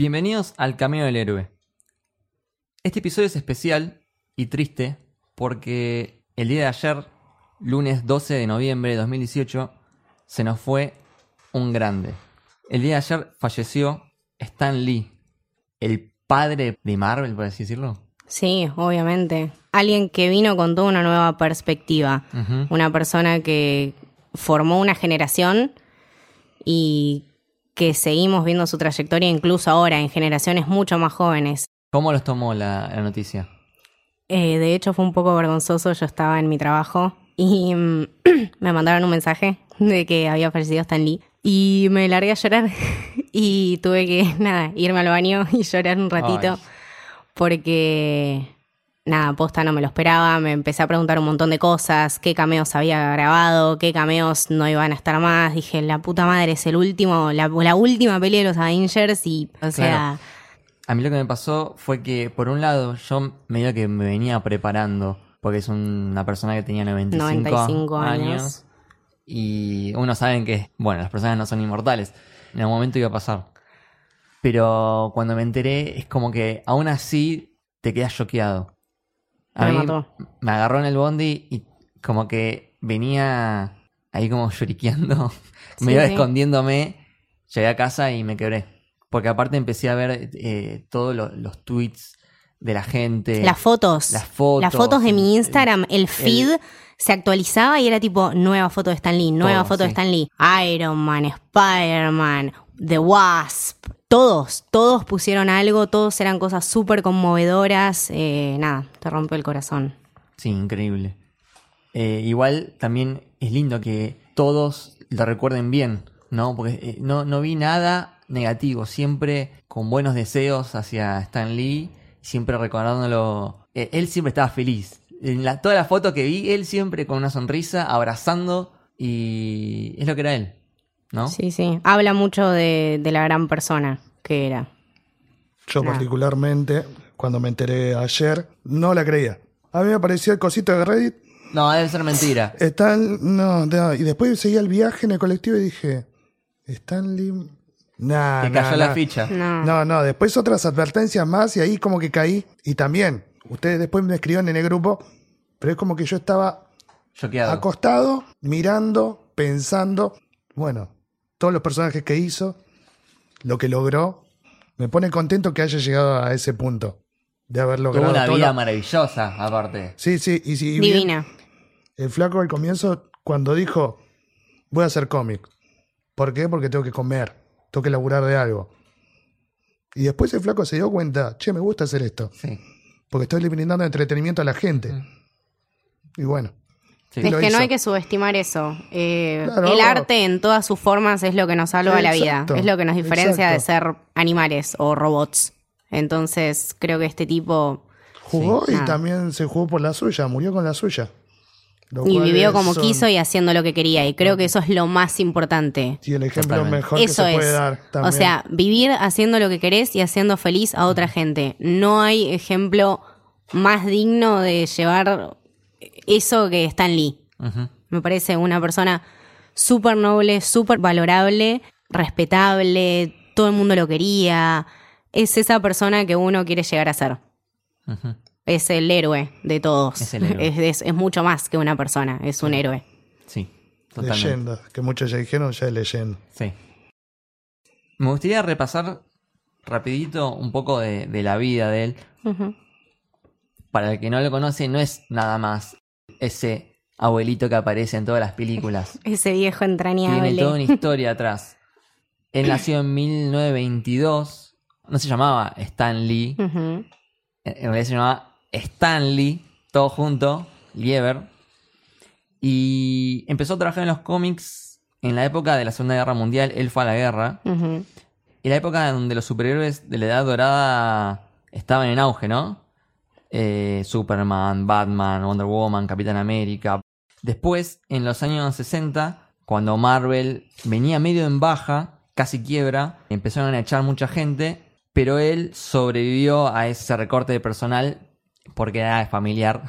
Bienvenidos al Camino del Héroe. Este episodio es especial y triste porque el día de ayer, lunes 12 de noviembre de 2018, se nos fue un grande. El día de ayer falleció Stan Lee, el padre de Marvel, por así decirlo. Sí, obviamente. Alguien que vino con toda una nueva perspectiva. Una persona que formó una generación y que seguimos viendo su trayectoria incluso ahora en generaciones mucho más jóvenes. ¿Cómo los tomó la, la noticia? Eh, de hecho fue un poco vergonzoso, yo estaba en mi trabajo y mm, me mandaron un mensaje de que había fallecido Stan Lee y me largué a llorar y tuve que, nada, irme al baño y llorar un ratito Ay. porque, nada, posta no me lo esperaba, me empecé a preguntar un montón de cosas, qué cameos había grabado, qué cameos no iban a estar más, dije, la puta madre, es el último, la, la última peli de los Avengers y, o sea, A mí lo que me pasó fue que, por un lado, yo medio que me venía preparando, porque es una persona que tenía 95, 95 años. años. Y uno sabe que, bueno, las personas no son inmortales. En algún momento iba a pasar. Pero cuando me enteré, es como que aún así te quedas choqueado. A Me mí mató. me agarró en el bondi y como que venía ahí como lloriqueando, Sí, me iba sí. escondiéndome. Llegué a casa y me quebré. Porque aparte empecé a ver eh, todos los, los tweets de la gente. Las fotos. Las fotos. Las fotos de mi Instagram, el feed se actualizaba y era tipo nueva foto de Stan Lee, nueva Todo, foto de. Stan Lee. Iron Man, Spider-Man, The Wasp. Todos, todos pusieron algo, todos eran cosas súper conmovedoras. eh, nada, te rompe el corazón. Sí, increíble. Eh, igual también es lindo que todos lo recuerden bien, ¿no? Porque eh, no, no vi nada negativo, siempre con buenos deseos hacia Stan Lee, siempre recordándolo. eh, él siempre estaba feliz. En la, toda la foto que vi, él siempre con una sonrisa, abrazando, y es lo que era él, ¿no? Sí, sí. Habla mucho de, de la gran persona que era. Yo particularmente, cuando me enteré ayer, no la creía. A mí me apareció el cosito de Reddit. No, debe ser mentira. Stan, no, no, y después seguía el viaje en el colectivo y dije, Stanley... Nah, Te nah, cayó la nah. ficha. No. No, no, después otras advertencias más y ahí como que caí. Y también, ustedes después me escribieron en el grupo, pero es como que yo estaba Choqueado. acostado, mirando, pensando, bueno, todos los personajes que hizo, lo que logró, me pone contento que haya llegado a ese punto de haber Tuvo logrado una todo vida lo- maravillosa, aparte. Sí, sí, y si bien Divina. el flaco al comienzo cuando dijo, voy a hacer cómic. ¿Por qué? Porque tengo que comer, tengo que laburar de algo. Y después el flaco se dio cuenta, che, me gusta hacer esto, Sí. porque estoy brindando entretenimiento a la gente. Y bueno, sí. Es que no hay que subestimar eso. Eh, Claro. el arte en todas sus formas es lo que nos salva la vida. Es lo que nos diferencia de ser animales o robots. Entonces, creo que este tipo. jugó Sí, y nada. también se jugó por la suya, murió con la suya. Y vivió como son- quiso y haciendo lo que quería. Y creo que eso es lo más importante. Y el ejemplo Totalmente. mejor que se es. puede dar también. O sea, vivir haciendo lo que querés y haciendo feliz a otra gente. No hay ejemplo más digno de llevar eso que Stan Lee. Me parece una persona súper noble, súper valorable, respetable, todo el mundo lo quería. Es esa persona que uno quiere llegar a ser. Es el héroe de todos. Es el héroe. Es, es- es mucho más que una persona, es un héroe. Sí, totalmente. leyenda, que muchos ya dijeron, ya es leyenda. Sí. Me gustaría repasar rapidito un poco de, de la vida de él. Para el que no lo conoce, no es nada más ese abuelito que aparece en todas las películas. Ese viejo Tiene entrañable. toda una historia atrás. Él nació en 1922. No se llamaba Stan Lee. En en realidad se llamaba Stanley, todo junto, Lieber. Y empezó a trabajar en los cómics en la época de la Segunda Guerra Mundial. Él fue a la guerra. Ujú. Y la época donde los superhéroes de la Edad Dorada estaban en auge, ¿no? Eh, Superman, Batman, Wonder Woman, Capitán América. Después, en los años 60, cuando Marvel venía medio en baja, casi quiebra, empezaron a echar mucha gente, pero él sobrevivió a ese recorte de personal porque era familiar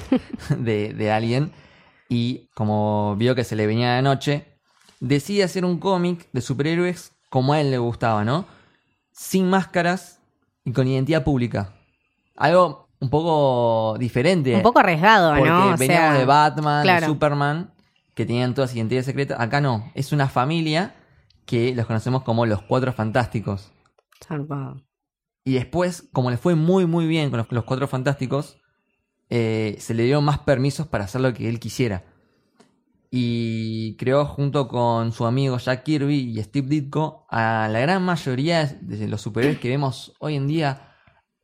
de, de alguien y como vio que se le venía de noche, decide hacer un cómic de superhéroes como a él le gustaba, ¿no? sin máscaras y con identidad pública. Algo un poco diferente. Un poco arriesgado, porque ¿no? O veníamos sea, de Batman, claro. de Superman, que tenían todas identidades secretas. Acá no, es una familia que los conocemos como los Cuatro Fantásticos. zarpado. Y después, como le fue muy muy bien con los, los Cuatro Fantásticos, eh, se le dieron más permisos para hacer lo que él quisiera. Y creó junto con su amigo Jack Kirby y Steve Ditko a la gran mayoría de los superhéroes que vemos hoy en día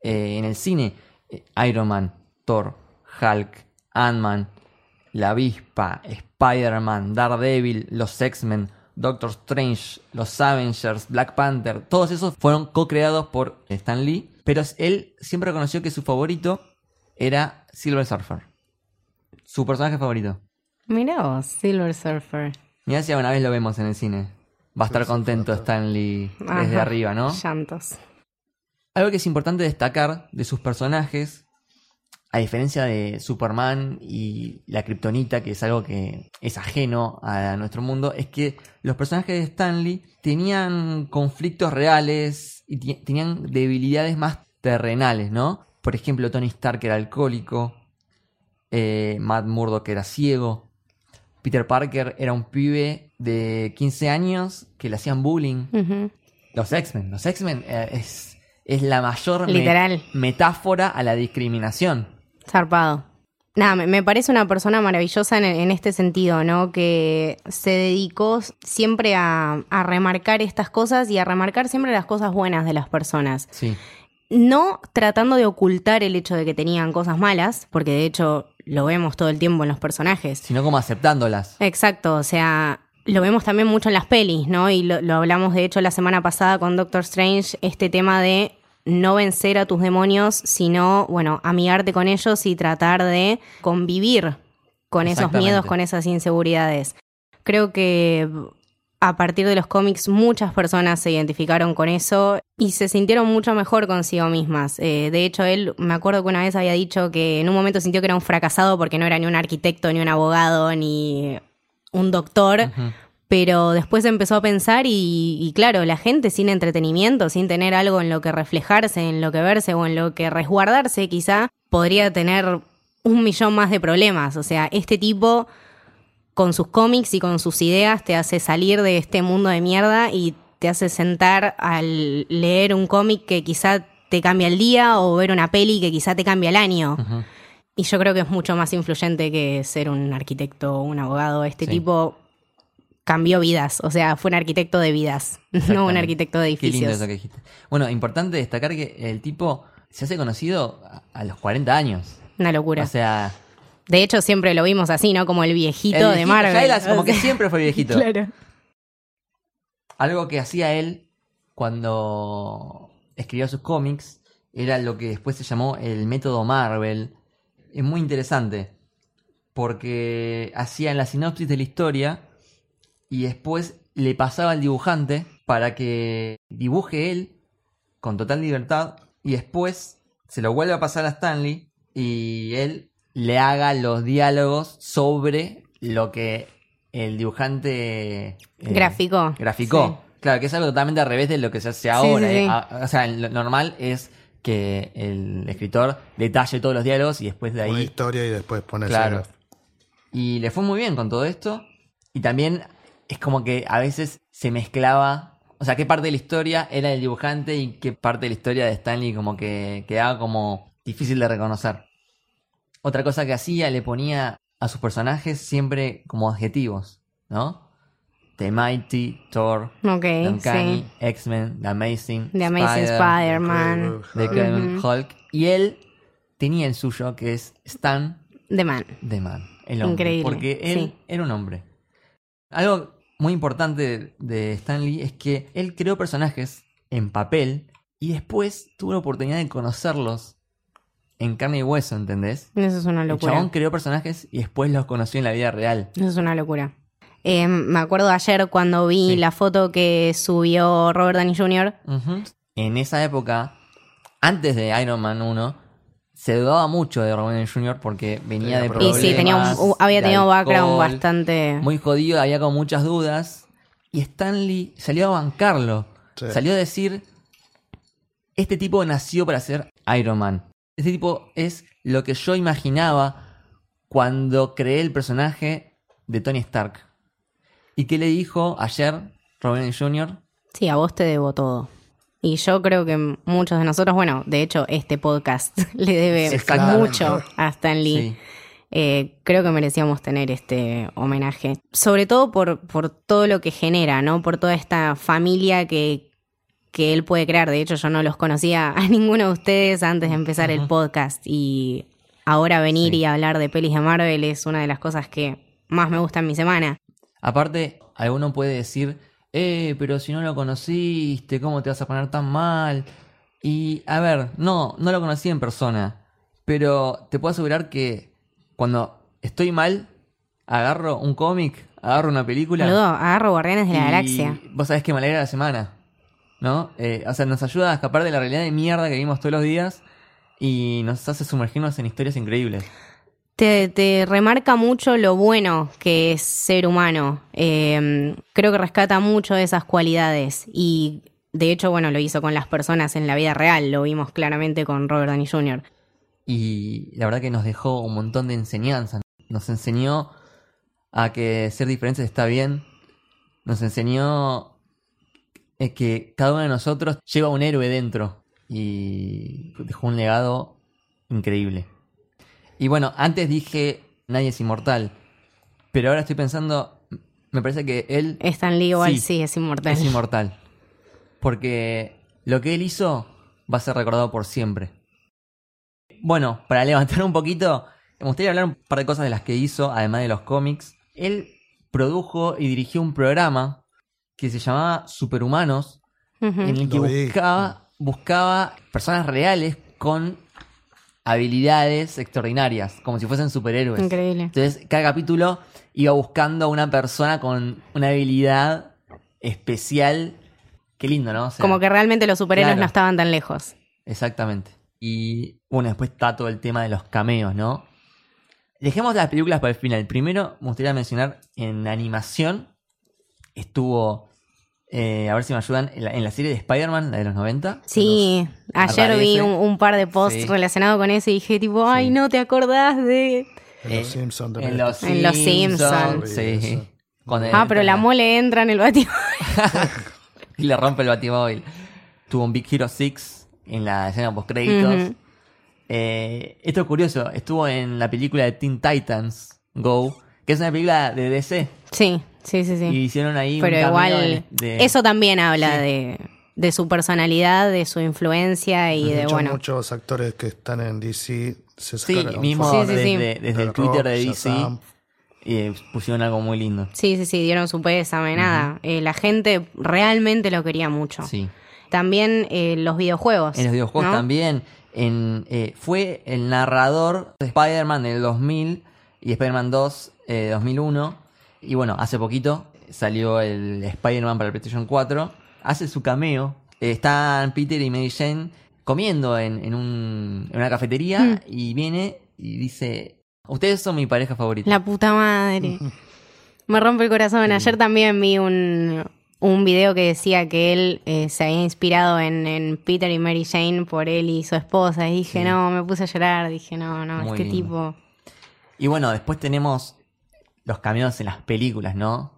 eh, en el cine. Eh, Iron Man, Thor, Hulk, Ant-Man, La Avispa, Spider-Man, Daredevil, los X-Men, Doctor Strange, los Avengers, Black Panther, todos esos fueron co-creados por Stan Lee, pero él siempre reconoció que su favorito era Silver Surfer. Su personaje favorito. Mirá vos, Silver Surfer. Mirá si alguna vez lo vemos en el cine. Va a estar contento Stan Lee desde Ajá, arriba, ¿no? Llantos. Algo que es importante destacar de sus personajes, a diferencia de Superman y la Kryptonita, que es algo que es ajeno a nuestro mundo, es que los personajes de Stanley tenían conflictos reales y tenían debilidades más terrenales, ¿no? Por ejemplo, Tony Stark era alcohólico, eh, Matt Murdock era ciego, Peter Parker era un pibe de 15 años que le hacían bullying. Los X-Men. Los X-Men eh, es, es la mayor me- Literal. metáfora a la discriminación. Zarpado. Nada, me, me parece una persona maravillosa en, en este sentido, ¿no? Que se dedicó siempre a, a remarcar estas cosas y a remarcar siempre las cosas buenas de las personas. Sí. No tratando de ocultar el hecho de que tenían cosas malas, porque de hecho lo vemos todo el tiempo en los personajes. Sino como aceptándolas. Exacto, o sea, lo vemos también mucho en las pelis, ¿no? Y lo, lo hablamos de hecho la semana pasada con Doctor Strange, este tema de no vencer a tus demonios, sino, bueno, amigarte con ellos y tratar de convivir con esos miedos, con esas inseguridades. Creo que a partir de los cómics muchas personas se identificaron con eso y se sintieron mucho mejor consigo mismas. Eh, de hecho, él, me acuerdo que una vez había dicho que en un momento sintió que era un fracasado porque no era ni un arquitecto, ni un abogado, ni un doctor. Pero después empezó a pensar y, y claro, la gente sin entretenimiento, sin tener algo en lo que reflejarse, en lo que verse o en lo que resguardarse, quizá podría tener un millón más de problemas. O sea, este tipo con sus cómics y con sus ideas te hace salir de este mundo de mierda y te hace sentar al leer un cómic que quizá te cambia el día o ver una peli que quizá te cambia el año. Y yo creo que es mucho más influyente que ser un arquitecto o un abogado. Este Sí. tipo cambió vidas, o sea, fue un arquitecto de vidas, no un arquitecto de Qué lindo edificios. eso que dijiste. Bueno, importante destacar que el tipo se hace conocido a, los 40 años. Una locura. O sea, de hecho, siempre lo vimos así, ¿no? Como el viejito, el de Marvel. como O que siempre fue viejito. Claro. Algo que hacía él cuando escribió sus cómics era lo que después se llamó el método Marvel. Es muy interesante porque hacía la sinopsis de la historia y después le pasaba al dibujante para que dibuje él con total libertad y después se lo vuelve a pasar a Stanley y él le haga los diálogos sobre lo que el dibujante eh, Graficó. graficó. Claro, que es algo totalmente al revés de lo que se hace ahora. sí, eh. sí. A- O sea, lo normal es que el escritor detalle todos los diálogos y después de Una ahí historia y después pones Claro. Y le fue muy bien con todo esto. Y también es como que a veces se mezclaba. O sea, qué parte de la historia era del dibujante y qué parte de la historia de Stanley como que quedaba como difícil de reconocer. Otra cosa que hacía, le ponía a sus personajes siempre como adjetivos, ¿no? The Mighty, Thor, Ok, The Uncanny, sí. X-Men, The Amazing, The Amazing Spider-Man. The Incredible Hulk. Y él tenía el suyo, que es Stan The Man. The Man, el hombre. Increíble, Porque él sí. era un hombre. Algo muy importante de Stan Lee es que él creó personajes en papel y después tuvo la oportunidad de conocerlos en carne y hueso, ¿entendés? Eso es una El locura. chabón creó personajes y después los conoció en la vida real. Eso es una locura. Eh, me acuerdo ayer cuando vi Sí. la foto que subió Robert Downey Jr. En esa época, antes de Iron Man 1, se dudaba mucho de Downey Jr. porque venía Tenía de Y problemas. sí, tenía un- había tenido un background bastante... muy jodido, había con muchas dudas. Y Stanley salió a bancarlo. Sí. Salió a decir, este tipo nació para ser Iron Man. Este tipo es lo que yo imaginaba cuando creé el personaje de Tony Stark. ¿Y qué le dijo ayer Downey Jr.? Sí, a vos te debo todo. Y yo creo que muchos de nosotros, bueno, de hecho, este podcast le debe mucho a Stan Lee. Sí. Eh, creo que merecíamos tener este homenaje. Sobre todo por, por todo lo que genera, ¿no? Por toda esta familia que, que él puede crear. De hecho, yo no los conocía a ninguno de ustedes antes de empezar el podcast. Y ahora venir Sí. y hablar de pelis de Marvel es una de las cosas que más me gusta en mi semana. Aparte, alguno puede decir, eh, pero si no lo conociste, ¿cómo te vas a poner tan mal? Y, a ver, no, no lo conocí en persona, pero te puedo asegurar que cuando estoy mal, agarro un cómic, agarro una película. Boludo, agarro Guardianes de la Galaxia. Vos sabés que me alegra la semana, ¿no? Eh, o sea, nos ayuda a escapar de la realidad de mierda que vivimos todos los días y nos hace sumergirnos en historias increíbles. Te, te remarca mucho lo bueno que es ser humano. Eh, creo que rescata mucho de esas cualidades. Y de hecho, bueno, lo hizo con las personas en la vida real. Lo vimos claramente con Robert Downey Jr. Y la verdad que nos dejó un montón de enseñanzas. Nos enseñó a que ser diferentes está bien. Nos enseñó eh, que cada uno de nosotros lleva un héroe dentro. Y dejó un legado increíble. Y bueno, antes dije nadie es inmortal. Pero ahora estoy pensando, me parece que él Stan Lee igual sí, Sí, es inmortal. es inmortal. Porque lo que él hizo va a ser recordado por siempre. Bueno, para levantar un poquito, me gustaría hablar un par de cosas de las que hizo, además de los cómics. Él produjo y dirigió un programa que se llamaba Superhumanos, en el que buscaba, buscaba personas reales con habilidades extraordinarias, como si fuesen superhéroes. Increíble. Entonces, cada capítulo iba buscando a una persona con una habilidad especial. Qué lindo, ¿no? O sea, Como que realmente los superhéroes claro. no estaban tan lejos. Exactamente. Y bueno, después está todo el tema de los cameos, ¿no? Dejemos las películas para el final. Primero, me gustaría mencionar en animación. Estuvo, eh, a ver si me ayudan, en la, en la serie de Spider-Man, la de los 90. Sí, ayer vi un, un par de posts Sí. relacionados con eso y dije tipo, ay, Sí. no te acordás de... En Eh, los Simpsons En también. los En Los Simpsons. Simpsons. Sí. Eso. Cuando Ah, pero la mole entra en el batimóvil. y le rompe el batimóvil. Tuvo un Big Hero 6 en la escena post créditos. Ujú. esto es curioso, estuvo en la película de Teen Titans Go, que es una película de DC. Sí, sí, sí, sí. Y hicieron ahí Pero un igual, de- eso también habla Sí. de, de su personalidad, de su influencia y De de, hecho, bueno, muchos actores que están en DC se Sí, sacaron mismo Sí, sí, desde, sí. desde el Twitter Rock, de DC Shazam. eh, pusieron algo muy lindo. sí, sí, sí, dieron su pésame, nada. Eh, la gente realmente lo quería mucho. Sí. También eh, los videojuegos. En los videojuegos ¿no? también. En, eh, fue el narrador de Spider-Man del 2000 y Spider-Man 2 eh, 2001. Y bueno, hace poquito salió el Spider-Man para el PlayStation 4. Hace su cameo. Están Peter y Mary Jane comiendo en, en un- en una cafetería Mm. y viene y dice, ustedes son mi pareja favorita. La puta madre. Me rompe el corazón. Ayer también vi un, un video que decía que él eh, se había inspirado en, en Peter y Mary Jane por él y su esposa. Y dije, Sí. no, me puse a llorar. Dije, no, no, Muy este lindo. tipo. Y bueno, después tenemos los cameos en las películas, ¿no?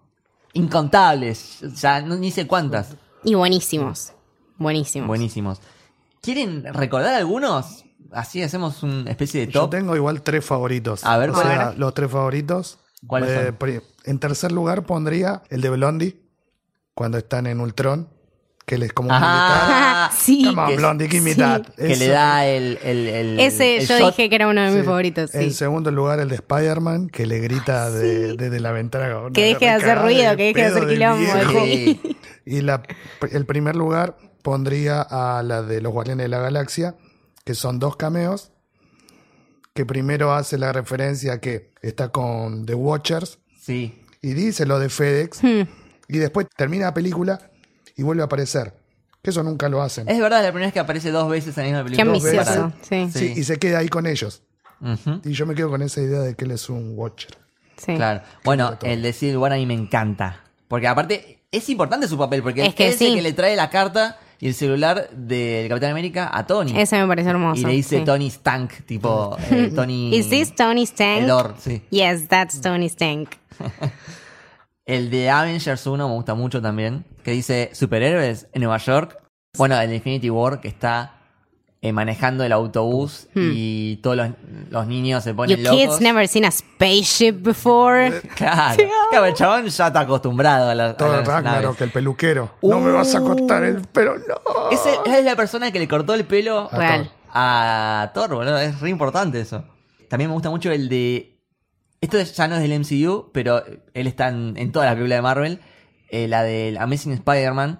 Incontables, ya no, ni sé cuántas. Y buenísimos. Buenísimos. Buenísimos. ¿Quieren recordar algunos? Así hacemos una especie de Yo top. tengo igual tres favoritos. A ver, O ¿cuál sea, era? los tres favoritos. ¿Cuáles Eh, En tercer lugar pondría el de Blondie, cuando están en Ultron, que él es como. Ajá. Sí. Come on, Blondie, give me sí. that. Que Eso. le da el. el, el- Ese el yo shot. dije que era uno de mis Sí. favoritos. Sí. En segundo lugar, el de Spider-Man, que le grita de- desde la ventana. Que deje de hacer ruido, de que deje de hacer quilombo. Y la, el primer lugar pondría a la de los Guardianes de la Galaxia, que son dos cameos. Que primero hace la referencia que está con The Watchers Sí. y dice lo de FedEx. Hmm. Y después termina la película y vuelve a aparecer. Que eso nunca lo hacen. Es verdad, la primera vez que aparece dos veces en la misma Qué película. veces. ambicioso. Sí. Sí, y se queda ahí con ellos. Y yo me quedo con esa idea de que él es un Watcher. sí. Claro. Bueno, el de Civil War a mí me encanta. Porque aparte es importante su papel, porque Es que él es el que le trae la carta y el celular del Capitán América a Tony. Ese me pareció hermoso. y le dice sí. Tony Stank, tipo eh, Tony. Is this Tony's tank? El Or, sí. Yes, that's Tony's tank. El de Avengers 1 me gusta mucho también, que dice superhéroes en Nueva York. Bueno, el Infinity War que está eh, manejando el autobús y todos los, los niños se ponen locos. kids never seen a spaceship before. Claro. Claro, el chabón ya está acostumbrado a, la- a Todo las Ragnarok, naves. el peluquero. No me vas a cortar el pelo, no. Ese- Esa es la persona que le cortó el pelo A a Thor, boludo. Es re importante eso. También me gusta mucho el de. Esto es- ya no es del MCU, pero él está en, en toda la película de Marvel. eh, la del Amazing Spider-Man.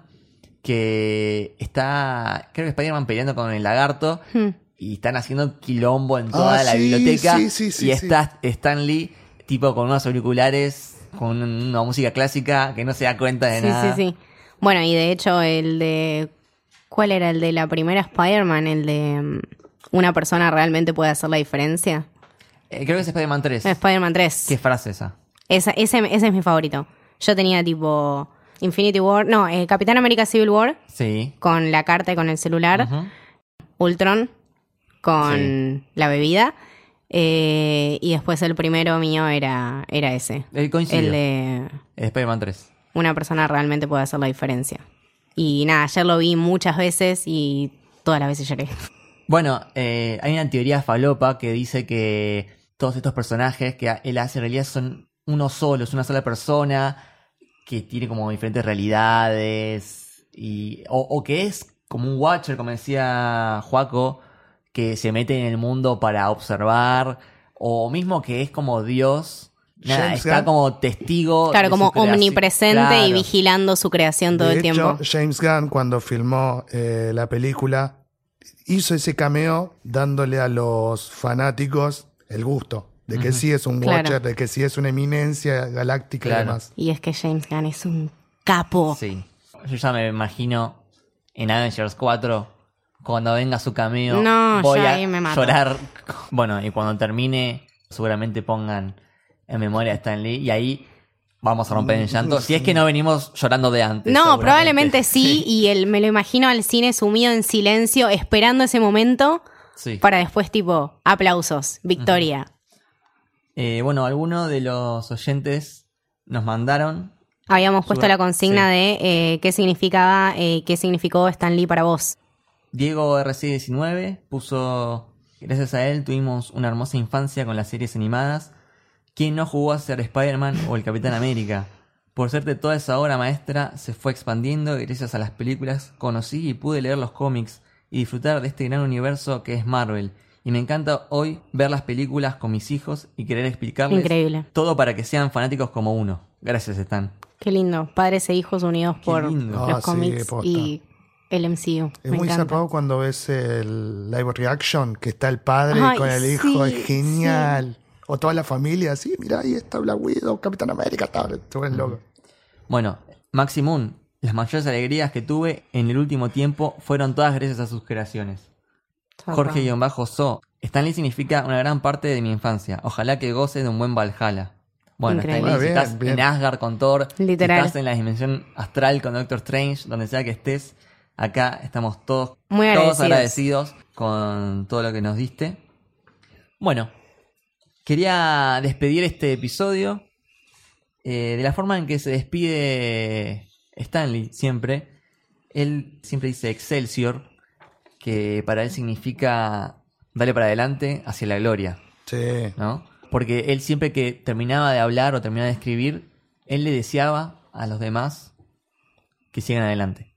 Que está. Creo que Spider-Man peleando con el lagarto. Hmm. Y están haciendo quilombo en toda Ah, la sí, biblioteca. sí, sí, sí, y sí. está Stan Lee, tipo con unos auriculares, con una música clásica que no se da cuenta de Sí, nada. sí, sí. Bueno, y de hecho el de... ¿Cuál era el de la primera Spider-Man? El de... mm, Una persona realmente puede hacer la diferencia. Eh, creo que es Spider-Man 3. Spider-Man 3. ¿Qué frase esa? Esa- ese, ese es mi favorito. Yo tenía tipo Infinity War, no, eh, Capitán América Civil War Sí. con la carta y con el celular, Ujú. Ultron con Sí. la bebida eh, y después el primero mío era, era ese. Eh, coincido. El de Spider-Man 3. una persona realmente puede hacer la diferencia. Y nada, ayer lo vi muchas veces y todas las veces lloré. Bueno, eh, hay una teoría falopa que dice que todos estos personajes que él hace en realidad son uno solo, es una sola persona que tiene como diferentes realidades y o, o que es como un watcher, como decía Juaco, que se mete en el mundo para observar o mismo que es como Dios. Nada, James está Gunn. como testigo. Claro, de como su creación. omnipresente y vigilando su creación todo de el hecho, tiempo. James Gunn, cuando filmó eh, la película, hizo ese cameo dándole a los fanáticos el gusto de que sí es un Claro. Watcher, de que sí es una eminencia galáctica Claro. y demás. Y es que James Gunn es un capo. Sí. Yo ya me imagino en Avengers 4, cuando venga su cameo, No, voy a ahí me mato. llorar. Bueno, y cuando termine, seguramente pongan en memoria a Stan Lee y ahí vamos a romper en llanto. Si es que no venimos llorando de antes. No, probablemente sí, y el, me lo imagino al cine sumido en silencio, esperando ese momento Sí. para después tipo, aplausos, victoria. Eh, bueno, algunos de los oyentes nos mandaron. Habíamos puesto la consigna sí. de eh, qué significaba, eh, qué significó Stan Lee para vos. Diego RC19 puso. Gracias a él tuvimos una hermosa infancia con las series animadas. ¿Quién no jugó a ser Spider-Man o el Capitán América? Por suerte toda esa obra maestra se fue expandiendo y gracias a las películas conocí y pude leer los cómics y disfrutar de este gran universo que es Marvel. Y me encanta hoy ver las películas con mis hijos y querer explicarles Increíble. todo para que sean fanáticos como uno. Gracias, Stan. Qué lindo, padres e hijos unidos Qué por lindo. los Ah, cómics y el MCU. Es Me muy encanta. zarpado cuando ves el live reaction, que está el padre Ay, con el hijo, sí, es genial. O toda la familia así, mira, ahí está Black Widow, Capitán América, está, te vuelven loco. Bueno, Maximum, las mayores alegrías que tuve en el último tiempo fueron todas gracias a sus creaciones. Jorge-So. Stanley significa una gran parte de mi infancia. Ojalá que goce de un buen Valhalla. Bueno, Increíble. Stanley, si Ah, bien, estás bien. en Asgard con Thor, si estás en la dimensión astral con Doctor Strange, donde sea que estés, acá estamos todos, Muy todos agradecidos con todo lo que nos diste. Bueno, quería despedir este episodio eh, de la forma en que se despide Stanley siempre. Él siempre dice Excelsior, que para él significa darle para adelante hacia la gloria, Sí. ¿no? Porque él siempre que terminaba de hablar o terminaba de escribir, él le deseaba a los demás que sigan adelante.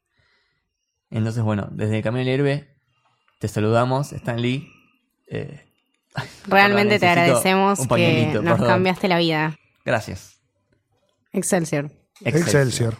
Entonces, bueno, desde el Camino del Héroe te saludamos, Stan Lee. Eh, Realmente te agradecemos que nos perdón. cambiaste la vida. Gracias. Excelsior. Excelsior.